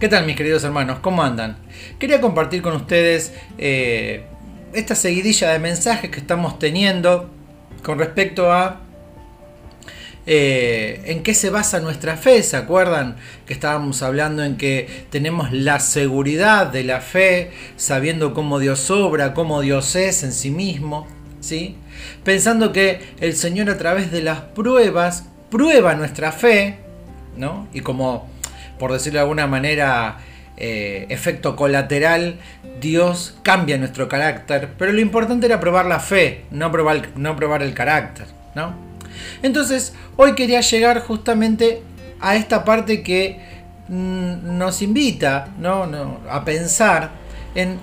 ¿Qué tal mis queridos hermanos? ¿Cómo andan? Quería compartir con ustedes eh, esta seguidilla de mensajes que estamos teniendo con respecto a eh, en qué se basa nuestra fe. ¿Se acuerdan que estábamos hablando en que tenemos la seguridad de la fe, sabiendo cómo Dios obra, cómo Dios es en sí mismo? ¿sí? Pensando que el Señor a través de las pruebas prueba nuestra fe, ¿no? Y como, por decirlo de alguna manera, eh, efecto colateral, Dios cambia nuestro carácter, pero lo importante era probar la fe, no probar, no probar el carácter, ¿no? Entonces, hoy quería llegar justamente a esta parte que mm, nos invita ¿no? No, a pensar en,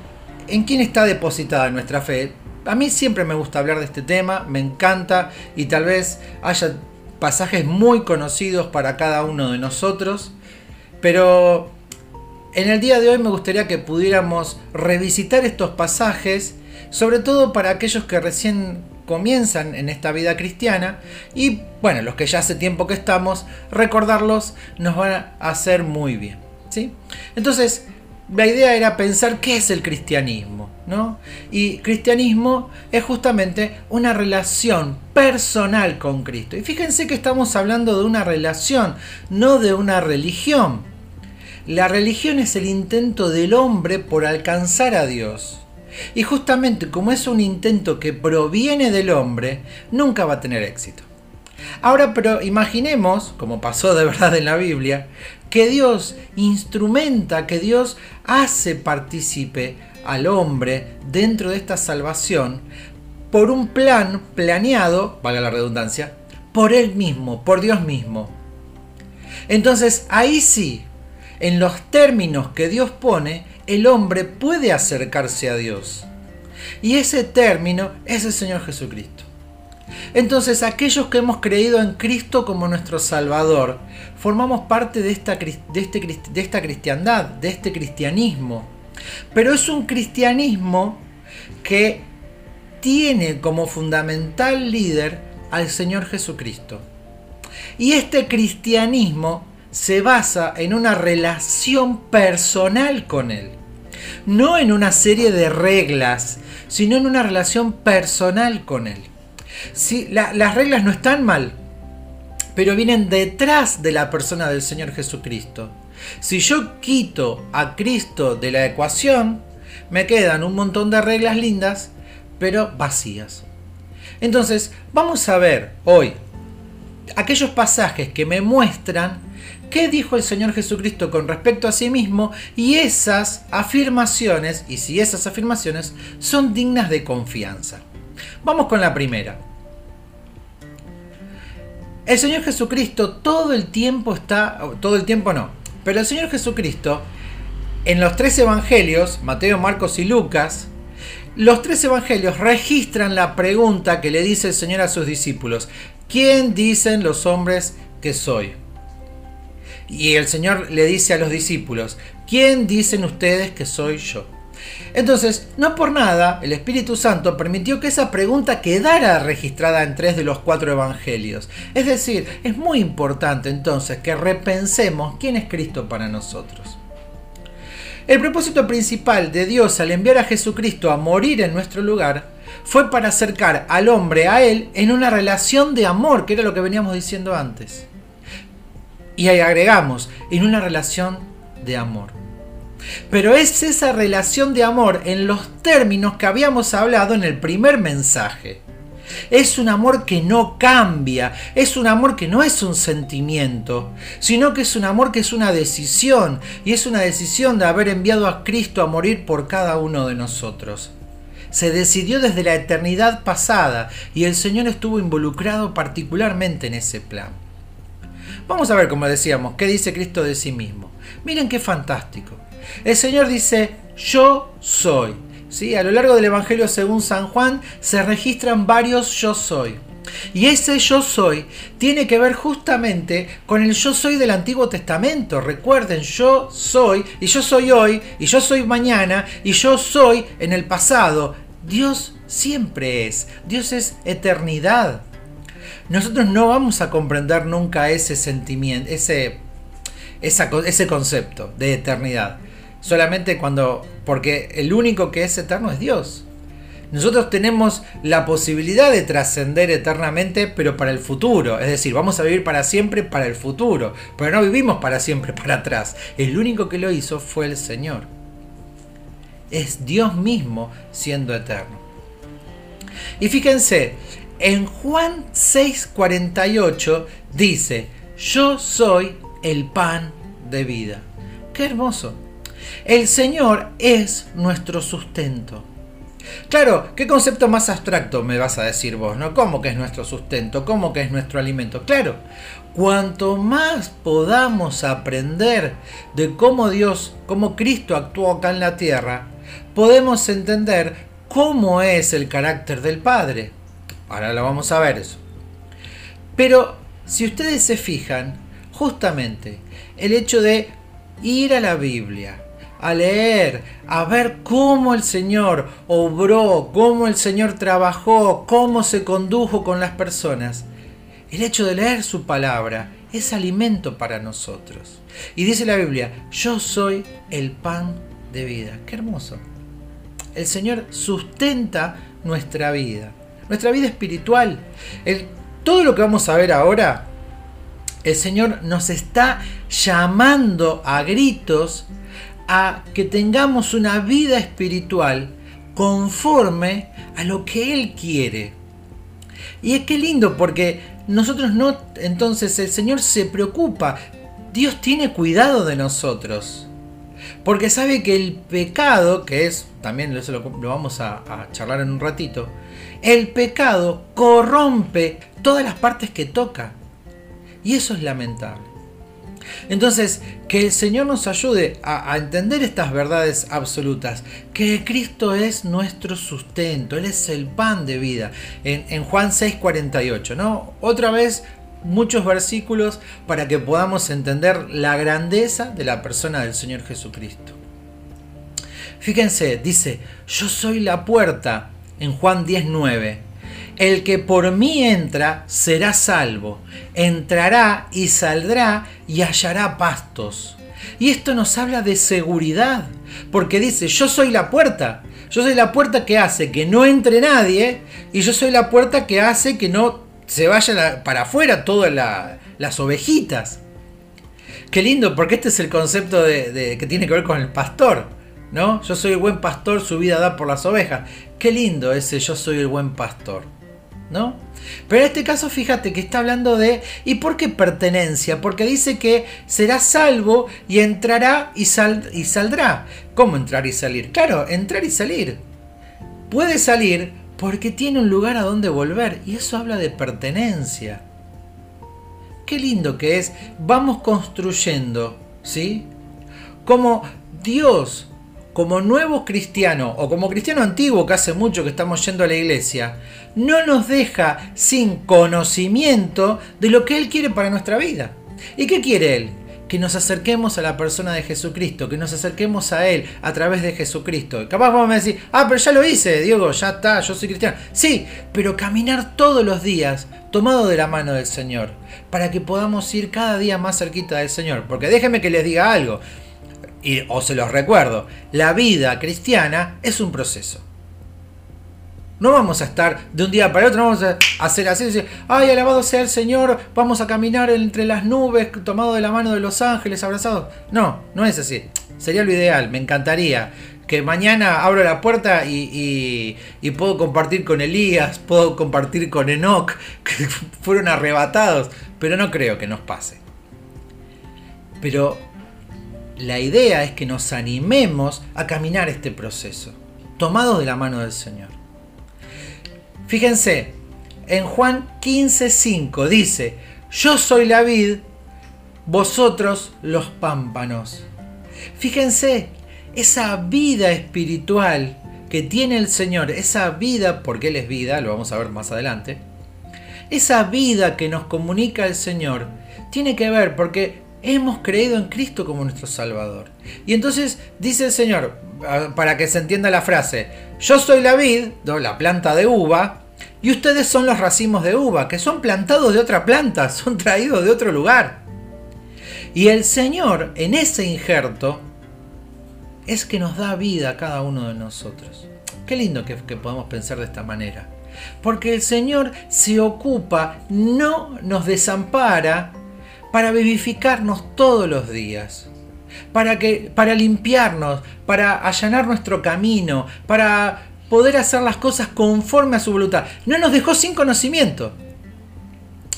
en quién está depositada nuestra fe. A mí siempre me gusta hablar de este tema, me encanta y tal vez haya pasajes muy conocidos para cada uno de nosotros, pero en el día de hoy me gustaría que pudiéramos revisitar estos pasajes, sobre todo para aquellos que recién comienzan en esta vida cristiana y bueno, los que ya hace tiempo que estamos, recordarlos nos van a hacer muy bien. ¿sí? Entonces, la idea era pensar qué es el cristianismo, ¿no? Y cristianismo es justamente una relación personal con Cristo. Y fíjense que estamos hablando de una relación, no de una religión. La religión es el intento del hombre por alcanzar a Dios. Y justamente como es un intento que proviene del hombre, nunca va a tener éxito. Ahora, pero imaginemos, como pasó de verdad en la Biblia, que Dios instrumenta, que Dios hace partícipe al hombre dentro de esta salvación por un plan planeado, valga la redundancia, por Él mismo, por Dios mismo. Entonces ahí sí, en los términos que Dios pone, el hombre puede acercarse a Dios. Y ese término es el Señor Jesucristo. Entonces aquellos que hemos creído en Cristo como nuestro Salvador, formamos parte de esta, de, este, de esta cristiandad, de este cristianismo. Pero es un cristianismo que tiene como fundamental líder al Señor Jesucristo. Y este cristianismo se basa en una relación personal con Él. No en una serie de reglas, sino en una relación personal con Él. Si, las reglas no están mal, pero vienen detrás de la persona del Señor Jesucristo. Si yo quito a Cristo de la ecuación, me quedan un montón de reglas lindas, pero vacías. Entonces, vamos a ver hoy aquellos pasajes que me muestran qué dijo el Señor Jesucristo con respecto a sí mismo y esas afirmaciones, y si esas afirmaciones son dignas de confianza. Vamos con la primera. El Señor Jesucristo todo el tiempo está, todo el tiempo no, pero el Señor Jesucristo en los tres evangelios, Mateo, Marcos y Lucas, los tres evangelios registran la pregunta que le dice el Señor a sus discípulos, ¿quién dicen los hombres que soy? Y el Señor le dice a los discípulos, ¿quién dicen ustedes que soy yo? Entonces, no por nada, el Espíritu Santo permitió que esa pregunta quedara registrada en tres de los cuatro evangelios. Es decir, es muy importante entonces que repensemos quién es Cristo para nosotros. El propósito principal de Dios al enviar a Jesucristo a morir en nuestro lugar fue para acercar al hombre a Él en una relación de amor, que era lo que veníamos diciendo antes. Y ahí agregamos, en una relación de amor. Pero es esa relación de amor en los términos que habíamos hablado en el primer mensaje. Es un amor que no cambia, es un amor que no es un sentimiento, sino que es un amor que es una decisión, y es una decisión de haber enviado a Cristo a morir por cada uno de nosotros. Se decidió desde la eternidad pasada y el Señor estuvo involucrado particularmente en ese plan. Vamos a ver, como decíamos, qué dice Cristo de sí mismo. Miren qué fantástico. El Señor dice, yo soy. ¿Sí? A lo largo del Evangelio según San Juan se registran varios yo soy. Y ese yo soy tiene que ver justamente con el yo soy del Antiguo Testamento. Recuerden, yo soy, y yo soy hoy, y yo soy mañana, y yo soy en el pasado. Dios siempre es, Dios es eternidad. Nosotros no vamos a comprender nunca ese sentimiento, ese, ese concepto de eternidad. Solamente cuando, porque el único que es eterno es Dios. Nosotros tenemos la posibilidad de trascender eternamente, pero para el futuro. Es decir, vamos a vivir para siempre para el futuro. Pero no vivimos para siempre para atrás. El único que lo hizo fue el Señor. Es Dios mismo siendo eterno. Y fíjense, en Juan 6:48 dice, yo soy el pan de vida. Qué hermoso. El Señor es nuestro sustento. Claro, ¿qué concepto más abstracto me vas a decir vos, no? ¿Cómo que es nuestro sustento? ¿Cómo que es nuestro alimento? Claro, cuanto más podamos aprender de cómo Dios, cómo Cristo actuó acá en la tierra, podemos entender cómo es el carácter del Padre. Ahora lo vamos a ver eso. Pero si ustedes se fijan, justamente el hecho de ir a la Biblia, a leer, a ver cómo el Señor obró, cómo el Señor trabajó, cómo se condujo con las personas. El hecho de leer su palabra es alimento para nosotros. Y dice la Biblia, yo soy el pan de vida. Qué hermoso. El Señor sustenta nuestra vida, nuestra vida espiritual. todo lo que vamos a ver ahora, el Señor nos está llamando a gritos a que tengamos una vida espiritual conforme a lo que Él quiere. Y es que lindo porque nosotros no, entonces el Señor se preocupa, Dios tiene cuidado de nosotros. Porque sabe que el pecado, que es, también eso lo, vamos a, a charlar en un ratito, el pecado corrompe todas las partes que toca. Y eso es lamentable. Entonces, que el Señor nos ayude a, entender estas verdades absolutas, que Cristo es nuestro sustento, Él es el pan de vida, en, en Juan 6:48, ¿no? Otra vez muchos versículos para que podamos entender la grandeza de la persona del Señor Jesucristo. Fíjense, dice, yo soy la puerta en Juan 19. El que por mí entra será salvo, entrará y saldrá y hallará pastos. Y esto nos habla de seguridad, porque dice, yo soy la puerta, yo soy la puerta que hace que no entre nadie y yo soy la puerta que hace que no se vaya para afuera todas las ovejitas. Qué lindo, porque este es el concepto de, que tiene que ver con el pastor, ¿no? Yo soy el buen pastor, su vida da por las ovejas. Qué lindo ese yo soy el buen pastor. ¿no? Pero en este caso fíjate que está hablando de ¿y por qué pertenencia? Porque dice que será salvo y entrará y, y saldrá. ¿Cómo entrar y salir? Claro, entrar y salir. Puede salir porque tiene un lugar a donde volver y eso habla de pertenencia. Qué lindo que es. Vamos construyendo, ¿sí? Como Dios como nuevo cristiano o como cristiano antiguo que hace mucho que estamos yendo a la iglesia, no nos deja sin conocimiento de lo que Él quiere para nuestra vida. ¿Y qué quiere Él? Que nos acerquemos a la persona de Jesucristo, que nos acerquemos a Él a través de Jesucristo. capaz vamos a decir, ah, pero ya lo hice, Diego, ya está, yo soy cristiano. Sí, pero caminar todos los días tomado de la mano del Señor, para que podamos ir cada día más cerquita del Señor. Porque déjenme que les diga algo, y, o se los recuerdo, la vida cristiana es un proceso. No vamos a estar de un día para otro, no vamos a hacer así, decir, ay, alabado sea el Señor, vamos a caminar entre las nubes, tomado de la mano de los ángeles, abrazados. No, no es así. Sería lo ideal, me encantaría que mañana abro la puerta y, y, puedo compartir con Elías, puedo compartir con Enoch, que fueron arrebatados, pero no creo que nos pase. Pero la idea es que nos animemos a caminar este proceso, tomados de la mano del Señor. Fíjense, en Juan 15:5 dice, yo soy la vid, vosotros los pámpanos. Fíjense, esa vida espiritual que tiene el Señor, esa vida, porque Él es vida, lo vamos a ver más adelante, esa vida que nos comunica el Señor, tiene que ver porque hemos creído en Cristo como nuestro Salvador. Y entonces dice el Señor, para que se entienda la frase, yo soy la vid, la planta de uva, y ustedes son los racimos de uva, que son plantados de otra planta, son traídos de otro lugar. Y el Señor en ese injerto es que nos da vida a cada uno de nosotros. Qué lindo que, que podamos pensar de esta manera. Porque el Señor se ocupa, no nos desampara para vivificarnos todos los días. Para, que, para limpiarnos, para allanar nuestro camino, para poder hacer las cosas conforme a su voluntad. No nos dejó sin conocimiento.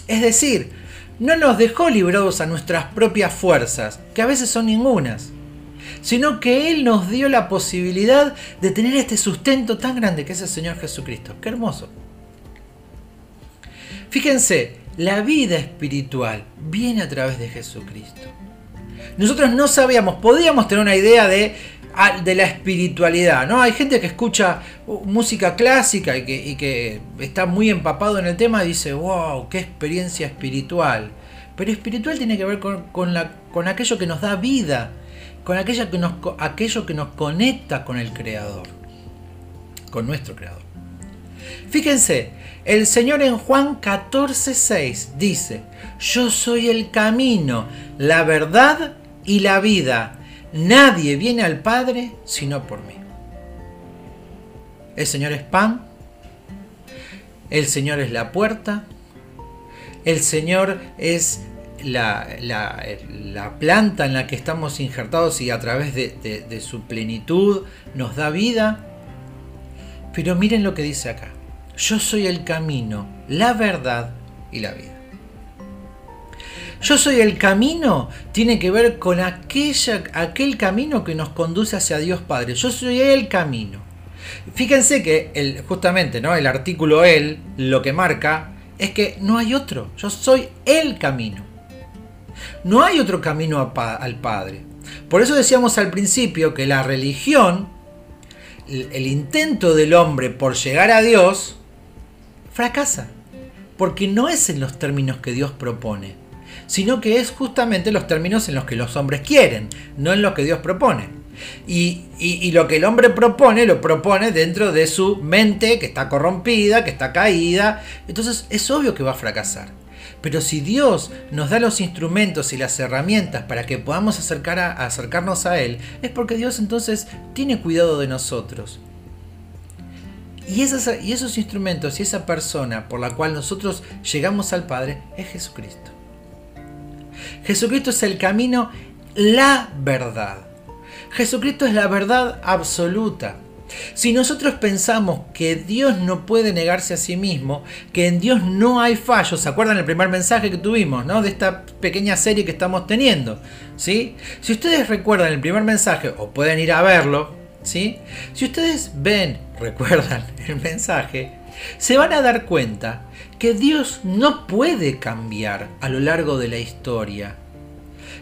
Es decir, no nos dejó librados a nuestras propias fuerzas, que a veces son ningunas, sino que Él nos dio la posibilidad de tener este sustento tan grande que es el Señor Jesucristo. Qué hermoso. Fíjense, la vida espiritual viene a través de Jesucristo. Nosotros no sabíamos, podíamos tener una idea de de la espiritualidad, ¿no? Hay gente que escucha uh, música clásica y que, está muy empapado en el tema y dice, wow, qué experiencia espiritual. Pero espiritual tiene que ver con, con aquello que nos da vida, con aquello que, nos, aquello que nos conecta con el Creador, con nuestro Creador. Fíjense, el Señor en Juan 14:6 dice, yo soy el camino, la verdad y la vida. Nadie viene al Padre sino por mí. El Señor es pan, el Señor es la puerta, el Señor es la, planta en la que estamos injertados y a través de, de su plenitud nos da vida. Pero miren lo que dice acá. Yo soy el camino, la verdad y la vida. Yo soy el camino tiene que ver con aquella, aquel camino que nos conduce hacia Dios Padre. Yo soy el camino. Fíjense que el, justamente ¿no? el artículo él lo que marca es que no hay otro. Yo soy el camino. No hay otro camino al Padre. Por eso decíamos al principio que la religión, el intento del hombre por llegar a Dios, fracasa. Porque no es en los términos que Dios propone sino que es justamente los términos en los que los hombres quieren, no en los que Dios propone. Y, lo que el hombre propone, lo propone dentro de su mente que está corrompida, que está caída. Entonces es obvio que va a fracasar. Pero si Dios nos da los instrumentos y las herramientas para que podamos acercarnos a Él, es porque Dios entonces tiene cuidado de nosotros. Y esos instrumentos y esa persona por la cual nosotros llegamos al Padre es Jesucristo. Jesucristo es el camino, la verdad. Jesucristo es la verdad absoluta. Si nosotros pensamos que Dios no puede negarse a sí mismo, que en Dios no hay fallos, ¿se acuerdan el primer mensaje que tuvimos, ¿no? De esta pequeña serie que estamos teniendo, ¿sí? Si ustedes recuerdan el primer mensaje, o pueden ir a verlo, ¿sí? Si ustedes ven, recuerdan el mensaje, se van a dar cuenta que Dios no puede cambiar a lo largo de la historia.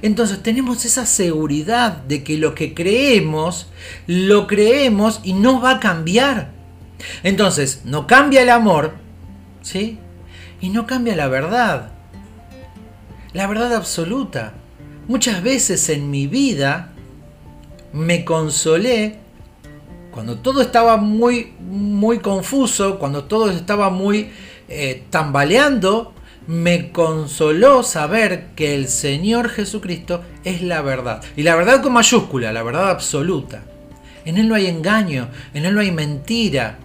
Entonces tenemos esa seguridad de que lo que creemos, lo creemos y no va a cambiar. Entonces, no cambia el amor, ¿sí? Y no cambia la verdad. La verdad absoluta. Muchas veces en mi vida me consolé cuando todo estaba muy muy confuso, cuando todo estaba muy eh, tambaleando, me consoló saber que el Señor Jesucristo es la verdad. Y la verdad con mayúscula, la verdad absoluta. En Él no hay engaño, en Él no hay mentira.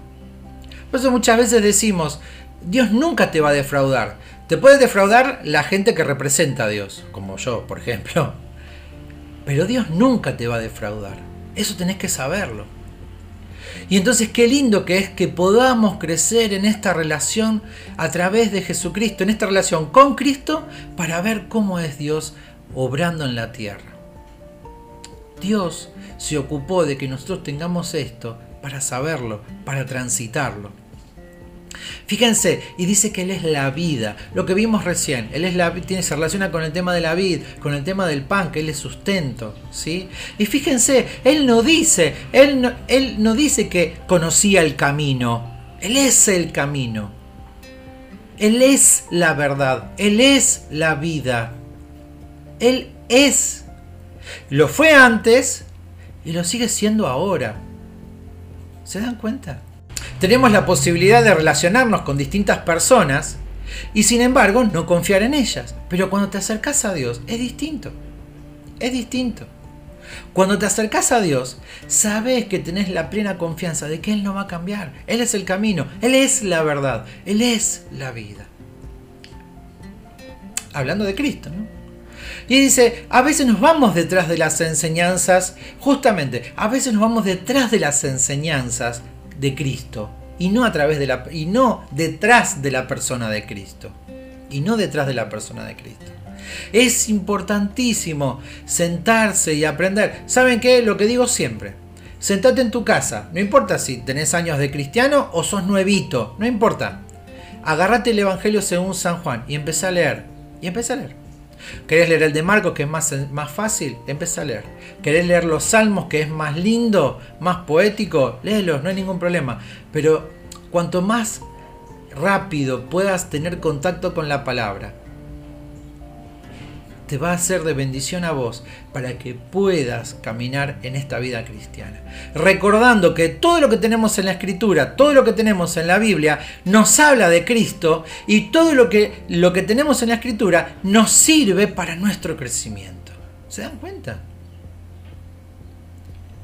Por eso muchas veces decimos, Dios nunca te va a defraudar. Te puede defraudar la gente que representa a Dios, como yo, por ejemplo. Pero Dios nunca te va a defraudar. Eso tenés que saberlo. Y entonces qué lindo que es que podamos crecer en esta relación a través de Jesucristo, en esta relación con Cristo, para ver cómo es Dios obrando en la tierra. Dios se ocupó de que nosotros tengamos esto para saberlo, para transitarlo. Fíjense, y dice que Él es la vida, lo que vimos recién, Él es la, tiene, se relaciona con el tema de la vida, con el tema del pan, que Él es sustento, ¿sí? Y fíjense, Él no dice, Él él no dice que conocía el camino, Él es el camino, Él es la verdad, Él es la vida, Él es. Lo fue antes y lo sigue siendo ahora. ¿Se dan cuenta? Tenemos la posibilidad de relacionarnos con distintas personas y sin embargo no confiar en ellas. Pero cuando te acercas a Dios es distinto. es distinto. Cuando te acercas a Dios, sabes que tenés la plena confianza de que Él no va a cambiar. Él es el camino, Él es la verdad, Él es la vida. Hablando de Cristo, ¿no? Y dice, a veces nos vamos detrás de las enseñanzas, justamente, a veces nos vamos detrás de las enseñanzas de Cristo y no a través de la y no detrás de la persona de Cristo y no detrás de la persona de Cristo. Es importantísimo sentarse y aprender. ¿Saben qué? Lo que digo siempre. Sentate en tu casa, no importa si tenés años de cristiano o sos nuevito, no importa. Agarrate el Evangelio según San Juan y empecé a leer. Y empecé a leer. ¿Querés leer el de Marcos, que es más, más fácil? Empecé a leer. ¿Querés leer los Salmos, que es más lindo, más poético? Léelos, no hay ningún problema. Pero cuanto más rápido puedas tener contacto con la palabra, te va a ser de bendición a vos para que puedas caminar en esta vida cristiana. Recordando que todo lo que tenemos en la escritura, todo lo que tenemos en la Biblia, nos habla de Cristo y todo lo que, lo que tenemos en la escritura nos sirve para nuestro crecimiento. ¿Se dan cuenta?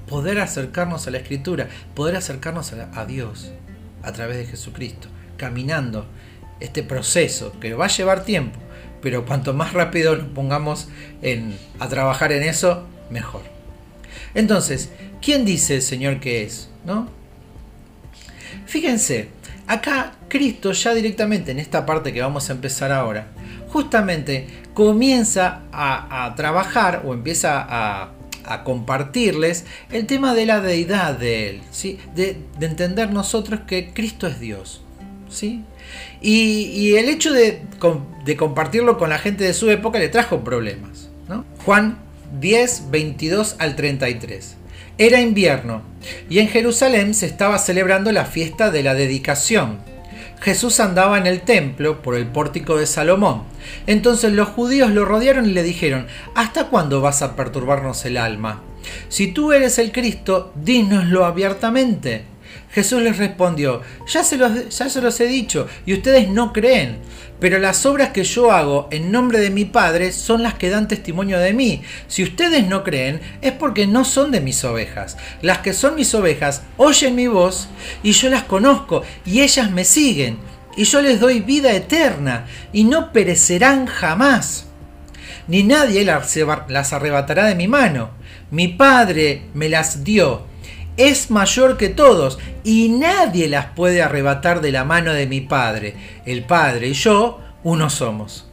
Poder acercarnos a la escritura, poder acercarnos a, Dios a través de Jesucristo, caminando este proceso que va a llevar tiempo pero cuanto más rápido nos pongamos a trabajar en eso, mejor. Entonces, ¿quién dice el Señor que es? ¿No? Fíjense, acá Cristo ya directamente en esta parte que vamos a empezar ahora, justamente comienza a, trabajar o empieza a, compartirles el tema de la deidad de Él, ¿sí? de, de entender nosotros que Cristo es Dios. ¿sí? Y, el hecho de, compartirlo con la gente de su época le trajo problemas. Juan 10, 22 al 33. Era invierno y en Jerusalén se estaba celebrando la fiesta de la dedicación. Jesús andaba en el templo por el pórtico de Salomón. Entonces los judíos lo rodearon y le dijeron, ¿hasta cuándo vas a perturbarnos el alma? Si tú eres el Cristo, dínoslo abiertamente. Jesús les respondió, ya se, los, ya se los he dicho y ustedes no creen, pero las obras que yo hago en nombre de mi Padre son las que dan testimonio de mí. Si ustedes no creen es porque no son de mis ovejas. Las que son mis ovejas oyen mi voz y yo las conozco y ellas me siguen y yo les doy vida eterna y no perecerán jamás. Ni nadie las arrebatará de mi mano. Mi Padre me las dio es mayor que todos y nadie las puede arrebatar de la mano de mi Padre. El Padre y yo uno somos.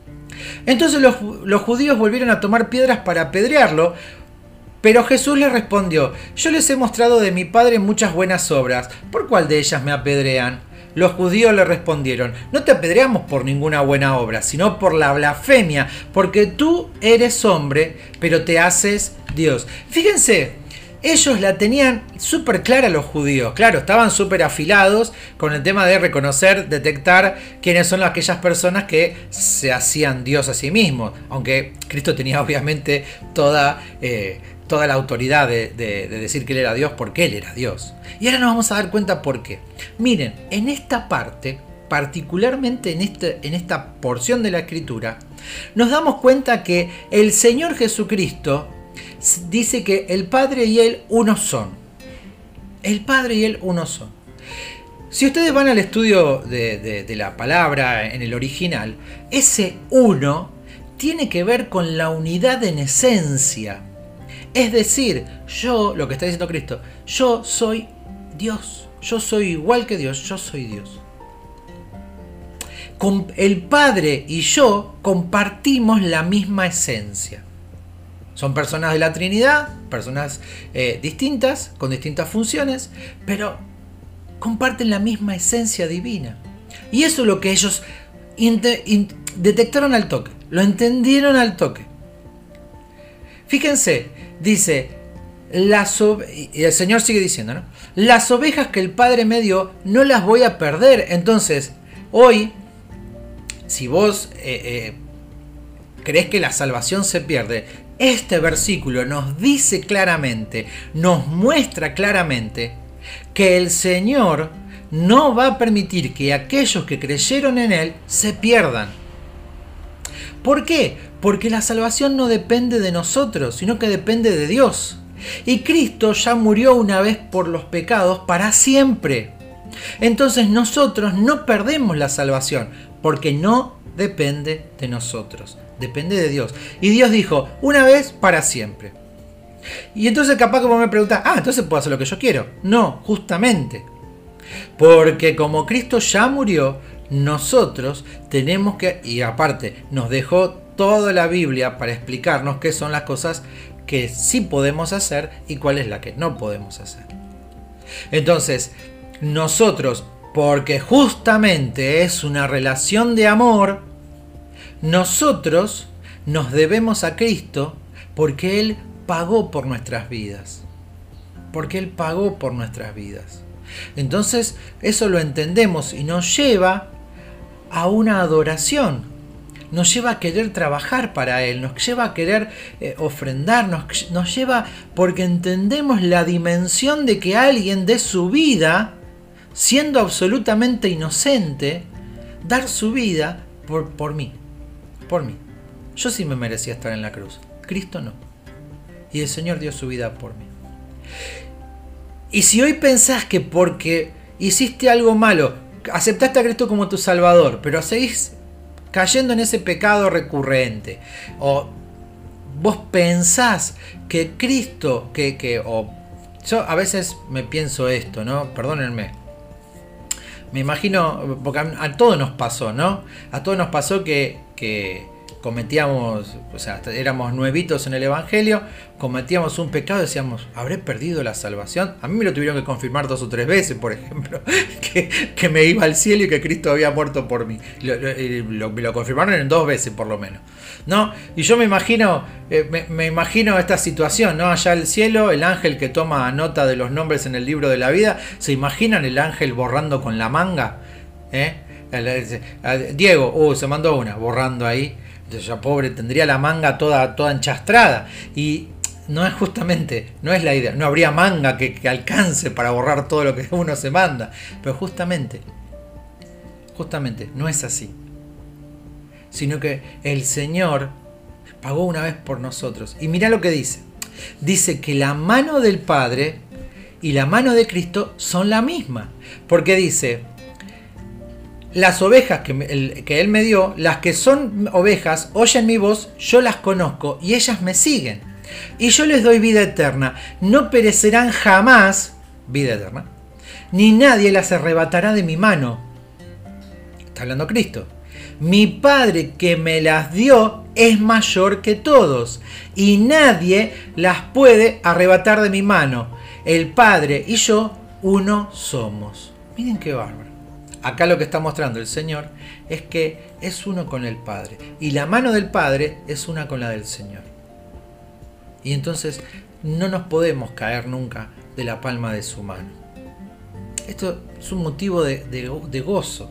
Entonces los, judíos volvieron a tomar piedras para apedrearlo, pero Jesús les respondió, yo les he mostrado de mi Padre muchas buenas obras, ¿por cuál de ellas me apedrean? Los judíos le respondieron, no te apedreamos por ninguna buena obra, sino por la blasfemia, porque tú eres hombre, pero te haces Dios. Fíjense, ellos la tenían súper clara los judíos. Claro, estaban súper afilados con el tema de reconocer, detectar quiénes son aquellas personas que se hacían Dios a sí mismos. Aunque Cristo tenía obviamente toda, eh, toda la autoridad de, decir que Él era Dios porque Él era Dios. Y ahora nos vamos a dar cuenta por qué. Miren, en esta parte, particularmente en, este, en esta porción de la escritura, nos damos cuenta que el Señor Jesucristo dice que el Padre y Él uno son. El Padre y Él uno son. Si ustedes van al estudio de, la palabra en el original, ese uno tiene que ver con la unidad en esencia. Es decir, yo, lo que está diciendo Cristo, yo soy Dios. Yo soy igual que Dios, yo soy Dios. el Padre y yo compartimos la misma esencia. Son personas de la Trinidad, personas eh, distintas, con distintas funciones, pero comparten la misma esencia divina. Y eso es lo que ellos detectaron al toque, lo entendieron al toque. Fíjense, dice, las y el Señor sigue diciendo, ¿no? Las ovejas que el Padre me dio no las voy a perder. Entonces, hoy, si vos eh, eh, crees que la salvación se pierde, este versículo nos dice claramente, nos muestra claramente que el Señor no va a permitir que aquellos que creyeron en Él se pierdan. ¿Por qué? Porque la salvación no depende de nosotros, sino que depende de Dios. Y Cristo ya murió una vez por los pecados para siempre. Entonces nosotros no perdemos la salvación, porque no depende de nosotros, depende de Dios. Y Dios dijo, una vez para siempre. Y entonces capaz vos me preguntás, ah, entonces puedo hacer lo que yo quiero. No, justamente. Porque como Cristo ya murió, nosotros tenemos que, y aparte nos dejó toda la Biblia para explicarnos qué son las cosas que sí podemos hacer y cuál es la que no podemos hacer. Entonces, nosotros, porque justamente es una relación de amor, nosotros nos debemos a Cristo porque Él pagó por nuestras vidas. Porque Él pagó por nuestras vidas. Entonces, eso lo entendemos y nos lleva a una adoración, nos lleva a querer trabajar para Él, nos lleva a querer eh, ofrendarnos, nos lleva porque entendemos la dimensión de que alguien de su vida, siendo absolutamente inocente, dar su vida por, por mí, por mí. Yo sí me merecía estar en la cruz, Cristo no. Y el Señor dio su vida por mí. Y si hoy pensás que porque hiciste algo malo, aceptaste a Cristo como tu Salvador, pero seguís cayendo en ese pecado recurrente. O vos pensás que Cristo, que, que o yo a veces me pienso esto, ¿no? Perdónenme. Me imagino, porque a, todos nos pasó, ¿no? A todos nos pasó que, que cometíamos, o sea, éramos nuevitos en el Evangelio, cometíamos un pecado decíamos, ¿habré perdido la salvación? A mí me lo tuvieron que confirmar dos o tres veces, por ejemplo, que, me iba al cielo y que Cristo había muerto por mí. Lo, lo, confirmaron en dos veces por lo menos. ¿No? Y yo me imagino, eh, me, imagino esta situación, ¿no? Allá el cielo, el ángel que toma nota de los nombres en el libro de la vida, ¿se imaginan el ángel borrando con la manga? ¿Eh? Diego, uh, se mandó una, borrando ahí ya pobre tendría la manga toda, toda enchastrada. Y no es justamente, no es la idea, no habría manga que, alcance para borrar todo lo que uno se manda. Pero justamente, justamente, no es así. Sino que el Señor pagó una vez por nosotros. Y mira lo que dice. Dice que la mano del Padre y la mano de Cristo son la misma. Porque dice, las ovejas que, Él me dio, las que son ovejas, oyen mi voz, yo las conozco y ellas me siguen. Y yo les doy vida eterna. No perecerán jamás, vida eterna, ni nadie las arrebatará de mi mano. Está hablando Cristo. Mi Padre que me las dio es mayor que todos y nadie las puede arrebatar de mi mano. El Padre y yo uno somos. Miren qué bárbaro. Acá lo que está mostrando el Señor es que es uno con el Padre. Y la mano del Padre es una con la del Señor. Y entonces no nos podemos caer nunca de la palma de su mano. Esto es un motivo de, gozo,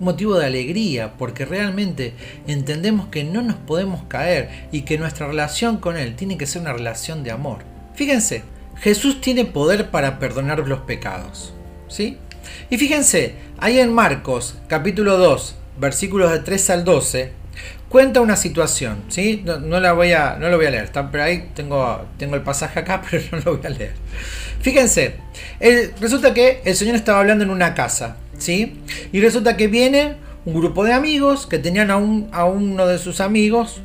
un motivo de alegría, porque realmente entendemos que no nos podemos caer y que nuestra relación con Él tiene que ser una relación de amor. Fíjense, Jesús tiene poder para perdonar los pecados. ¿Sí? Y fíjense, ahí en Marcos capítulo 2, versículos de 3 al 12, cuenta una situación, ¿sí? No, no lo voy a leer, está, pero ahí tengo, tengo el pasaje acá, pero no lo voy a leer. Fíjense, resulta que el Señor estaba hablando en una casa, ¿sí? Y resulta que viene un grupo de amigos que tenían a, un, a uno de sus amigos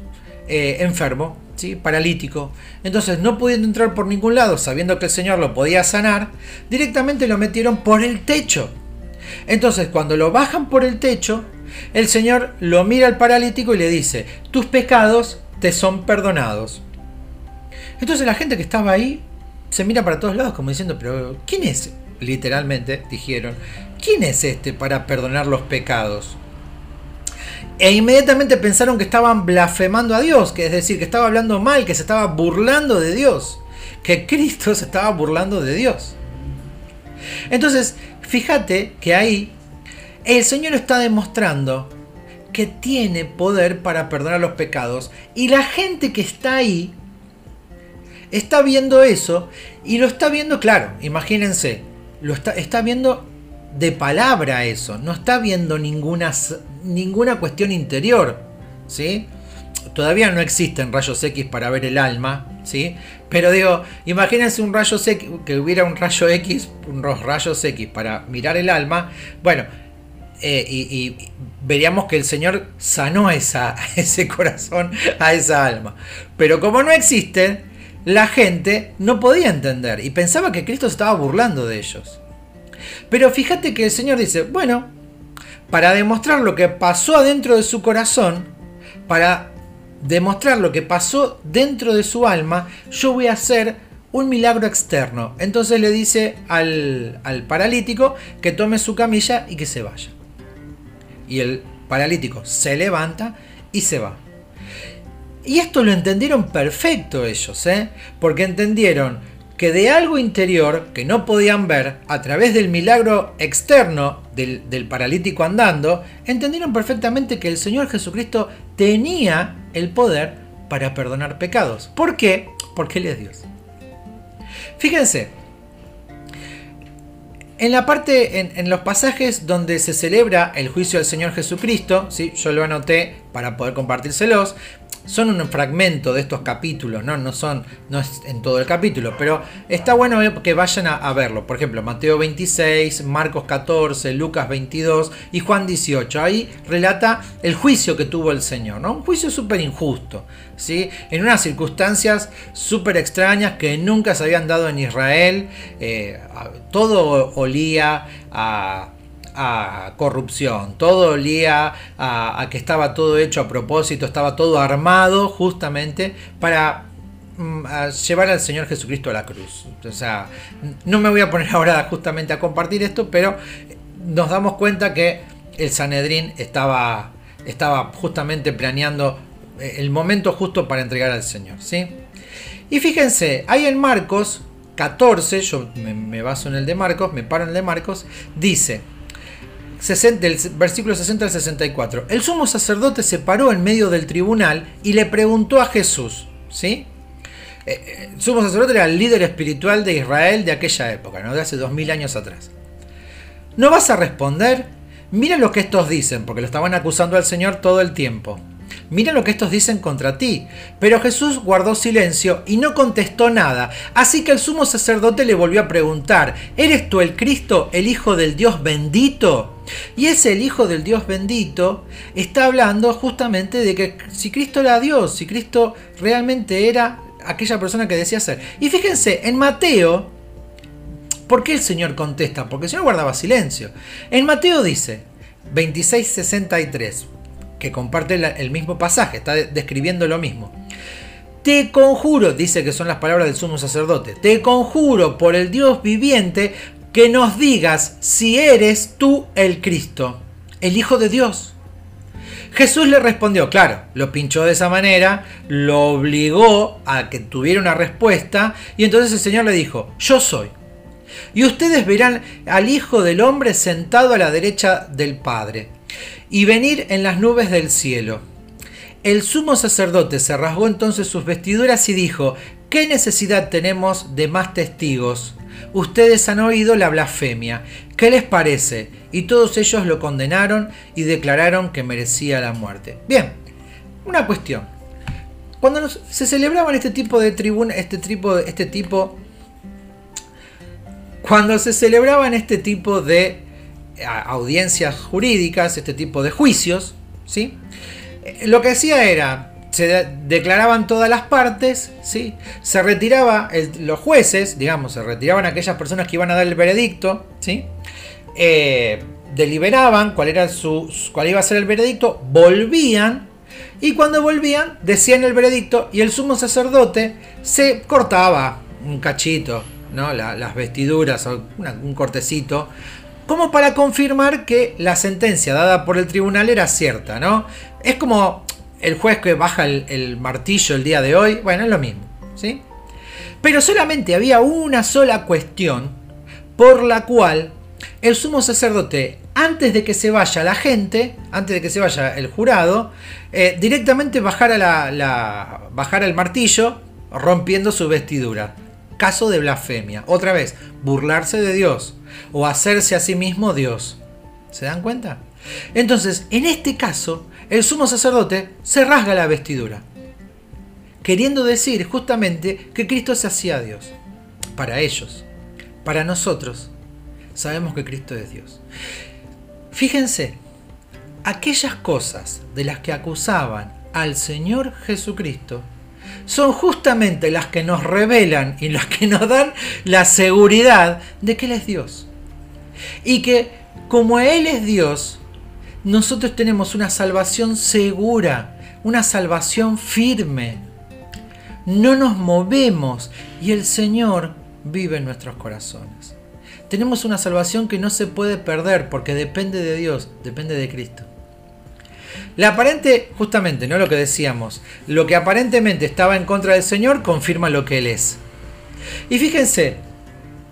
eh, enfermo, paralítico. Entonces, no pudiendo entrar por ningún lado, sabiendo que el Señor lo podía sanar, directamente lo metieron por el techo. Entonces, cuando lo bajan por el techo, el Señor lo mira al paralítico y le dice, tus pecados te son perdonados. Entonces la gente que estaba ahí se mira para todos lados como diciendo, pero ¿quién es? Literalmente dijeron, ¿quién es este para perdonar los pecados? E inmediatamente pensaron que estaban blasfemando a Dios, que es decir, que estaba hablando mal, que se estaba burlando de Dios, que Cristo se estaba burlando de Dios. Entonces, fíjate que ahí el Señor está demostrando que tiene poder para perdonar los pecados y la gente que está ahí está viendo eso y lo está viendo, claro, imagínense, lo está, está viendo de palabra eso, no está viendo ninguna, ninguna cuestión interior, ¿sí? Todavía no existen rayos X para ver el alma, ¿sí? Pero digo, imagínense un rayo X, que hubiera un rayo X, unos rayos X para mirar el alma. Bueno, eh, y, veríamos que el Señor sanó esa, ese corazón, a esa alma. Pero como no existe, la gente no podía entender y pensaba que Cristo estaba burlando de ellos. Pero fíjate que el Señor dice, bueno, para demostrar lo que pasó adentro de su corazón, para demostrar lo que pasó dentro de su alma, yo voy a hacer un milagro externo. Entonces le dice al, al paralítico que tome su camilla y que se vaya y el paralítico se levanta y se va. Y esto lo entendieron perfecto ellos, ¿eh? porque entendieron que de algo interior que no podían ver a través del milagro externo del, del, paralítico andando, entendieron perfectamente que el Señor Jesucristo tenía el poder para perdonar pecados. ¿Por qué? Porque Él es Dios. Fíjense, en la parte, en, los pasajes donde se celebra el juicio del Señor Jesucristo, ¿sí? yo lo anoté para poder compartírselos, son un fragmento de estos capítulos, ¿no? No son, no es en todo el capítulo, pero está bueno que vayan a, verlo. Por ejemplo, Mateo 26, Marcos 14, Lucas 22 y Juan 18. Ahí relata el juicio que tuvo el Señor, ¿no? Un juicio súper injusto, ¿sí? En unas circunstancias súper extrañas que nunca se habían dado en Israel. Eh, todo olía a a corrupción, todo olía a, que estaba todo hecho a propósito, estaba todo armado justamente para mm, llevar al Señor Jesucristo a la cruz. O sea, no me voy a poner ahora justamente a compartir esto, pero nos damos cuenta que el Sanedrín estaba, estaba justamente planeando eh, el momento justo para entregar al Señor. ¿sí? Y fíjense, hay en Marcos 14, yo me, me baso en el de Marcos, me paro en el de Marcos, dice, del versículo 60 al 64. El sumo sacerdote se paró en medio del tribunal y le preguntó a Jesús, ¿sí? Eh, eh, el sumo sacerdote era el líder espiritual de Israel de aquella época, ¿no? de hace 2000 años atrás. ¿No vas a responder? Mira lo que estos dicen, porque lo estaban acusando al Señor todo el tiempo. Mira lo que estos dicen contra ti. Pero Jesús guardó silencio y no contestó nada. Así que el sumo sacerdote le volvió a preguntar, ¿eres tú el Cristo, el Hijo del Dios bendito? Y ese el Hijo del Dios bendito está hablando justamente de que si Cristo era Dios, si Cristo realmente era aquella persona que decía ser. Y fíjense, en Mateo, ¿por qué el Señor contesta? Porque el Señor guardaba silencio. En Mateo dice, 26:63, que comparte el mismo pasaje, está describiendo lo mismo. Te conjuro, dice que son las palabras del sumo sacerdote, te conjuro por el Dios viviente que nos digas si eres tú el Cristo, el Hijo de Dios. Jesús le respondió, claro, lo pinchó de esa manera, lo obligó a que tuviera una respuesta y entonces el Señor le dijo, yo soy. Y ustedes verán al Hijo del Hombre sentado a la derecha del Padre y venir en las nubes del cielo. El sumo sacerdote se rasgó entonces sus vestiduras y dijo, ¿qué necesidad tenemos de más testigos? Ustedes han oído la blasfemia. ¿Qué les parece? Y todos ellos lo condenaron y declararon que merecía la muerte. Bien, una cuestión. Cuando se celebraban este tipo de tribuna, este tipo, este tipo, cuando se celebraban este tipo de audiencias jurídicas, este tipo de juicios, ¿sí? Eh, lo que hacía era, se declaraban todas las partes, ¿sí? se retiraba los jueces, digamos, se retiraban aquellas personas que iban a dar el veredicto, ¿sí? Eh, deliberaban cuál, era su, cuál iba a ser el veredicto, volvían y cuando volvían decían el veredicto y el sumo sacerdote se cortaba un cachito, ¿no? las vestiduras, o un cortecito como para confirmar que la sentencia dada por el tribunal era cierta, ¿no? Es como el juez que baja el, martillo el día de hoy, bueno, es lo mismo, ¿sí? Pero solamente había una sola cuestión por la cual el sumo sacerdote, antes de que se vaya la gente, antes de que se vaya el jurado, eh, directamente bajara, la, bajara el martillo rompiendo su vestidura. Caso de blasfemia. Otra vez, burlarse de Dios o hacerse a sí mismo Dios. ¿Se dan cuenta? Entonces, en este caso, el sumo sacerdote se rasga la vestidura, queriendo decir justamente que Cristo se hacía Dios. Para ellos, para nosotros, sabemos que Cristo es Dios. Fíjense, aquellas cosas de las que acusaban al Señor Jesucristo son justamente las que nos revelan y las que nos dan la seguridad de que Él es Dios. Y que como Él es Dios, nosotros tenemos una salvación segura, una salvación firme. No nos movemos y el Señor vive en nuestros corazones. Tenemos una salvación que no se puede perder porque depende de Dios, depende de Cristo. La aparente, justamente, no lo que decíamos, lo que aparentemente estaba en contra del Señor confirma lo que Él es. Y fíjense,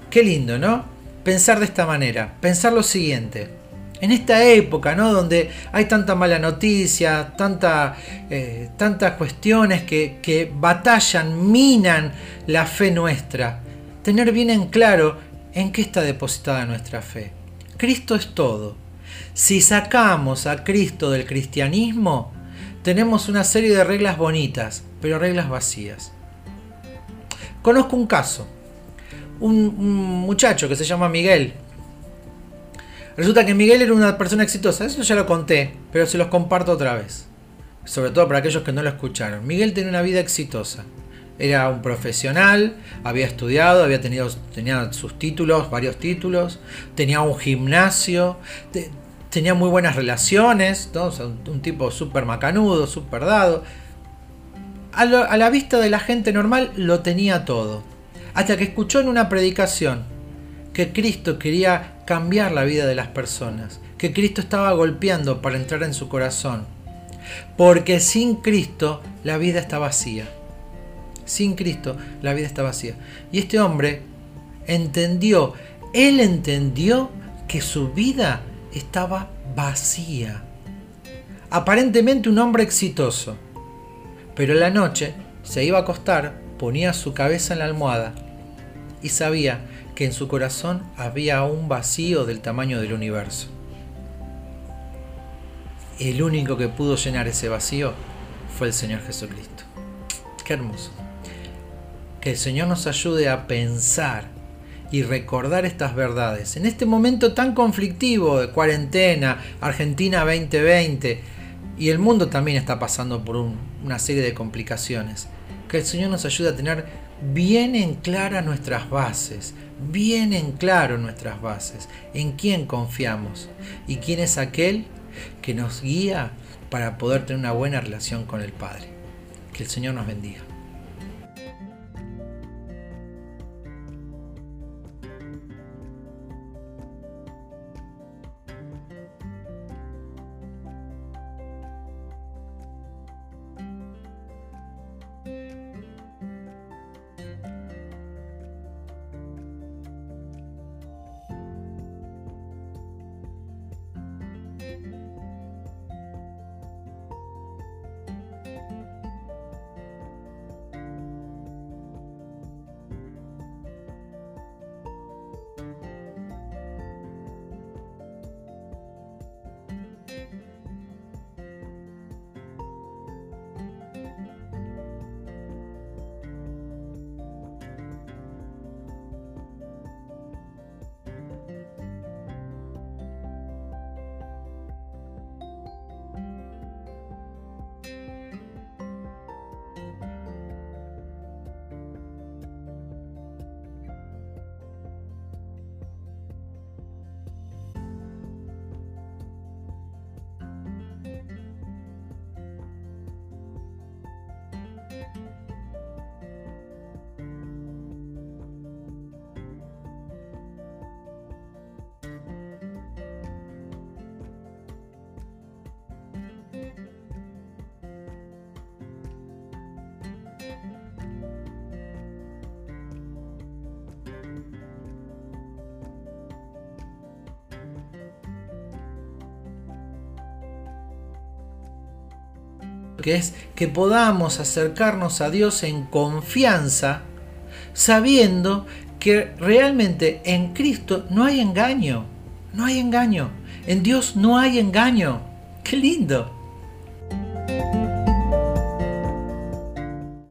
qué lindo, ¿no? Pensar de esta manera, pensar lo siguiente. En esta época, ¿no? Donde hay tanta mala noticia, tanta, eh, tantas cuestiones que, que batallan, minan la fe nuestra. Tener bien en claro en qué está depositada nuestra fe. Cristo es todo. Si sacamos a Cristo del cristianismo, tenemos una serie de reglas bonitas, pero reglas vacías. Conozco un caso, un, muchacho que se llama Miguel. Resulta que Miguel era una persona exitosa, eso ya lo conté, pero se los comparto otra vez. Sobre todo para aquellos que no lo escucharon. Miguel tenía una vida exitosa. Era un profesional, había estudiado, había tenido tenía sus títulos, varios títulos, tenía un gimnasio, tenía muy buenas relaciones, un, tipo súper macanudo, súper dado. A, a la vista de la gente normal lo tenía todo. Hasta que escuchó en una predicación que Cristo quería cambiar la vida de las personas, que Cristo estaba golpeando para entrar en su corazón. Porque sin Cristo la vida está vacía. Sin Cristo la vida está vacía. Y este hombre entendió, él entendió que su vida estaba vacía. Aparentemente un hombre exitoso. Pero en la noche se iba a acostar, ponía su cabeza en la almohada y sabía que en su corazón había un vacío del tamaño del universo. El único que pudo llenar ese vacío fue el Señor Jesucristo. Qué hermoso. Que el Señor nos ayude a pensar y recordar estas verdades. En este momento tan conflictivo de cuarentena, Argentina 2020, y el mundo también está pasando por una serie de complicaciones. Que el Señor nos ayude a tener bien en clara nuestras bases, bien en claro nuestras bases, en quién confiamos y quién es aquel que nos guía para poder tener una buena relación con el Padre. Que el Señor nos bendiga. Que es que podamos acercarnos a Dios en confianza, sabiendo que realmente en Cristo no hay engaño, no hay engaño, en Dios no hay engaño. ¡Qué lindo!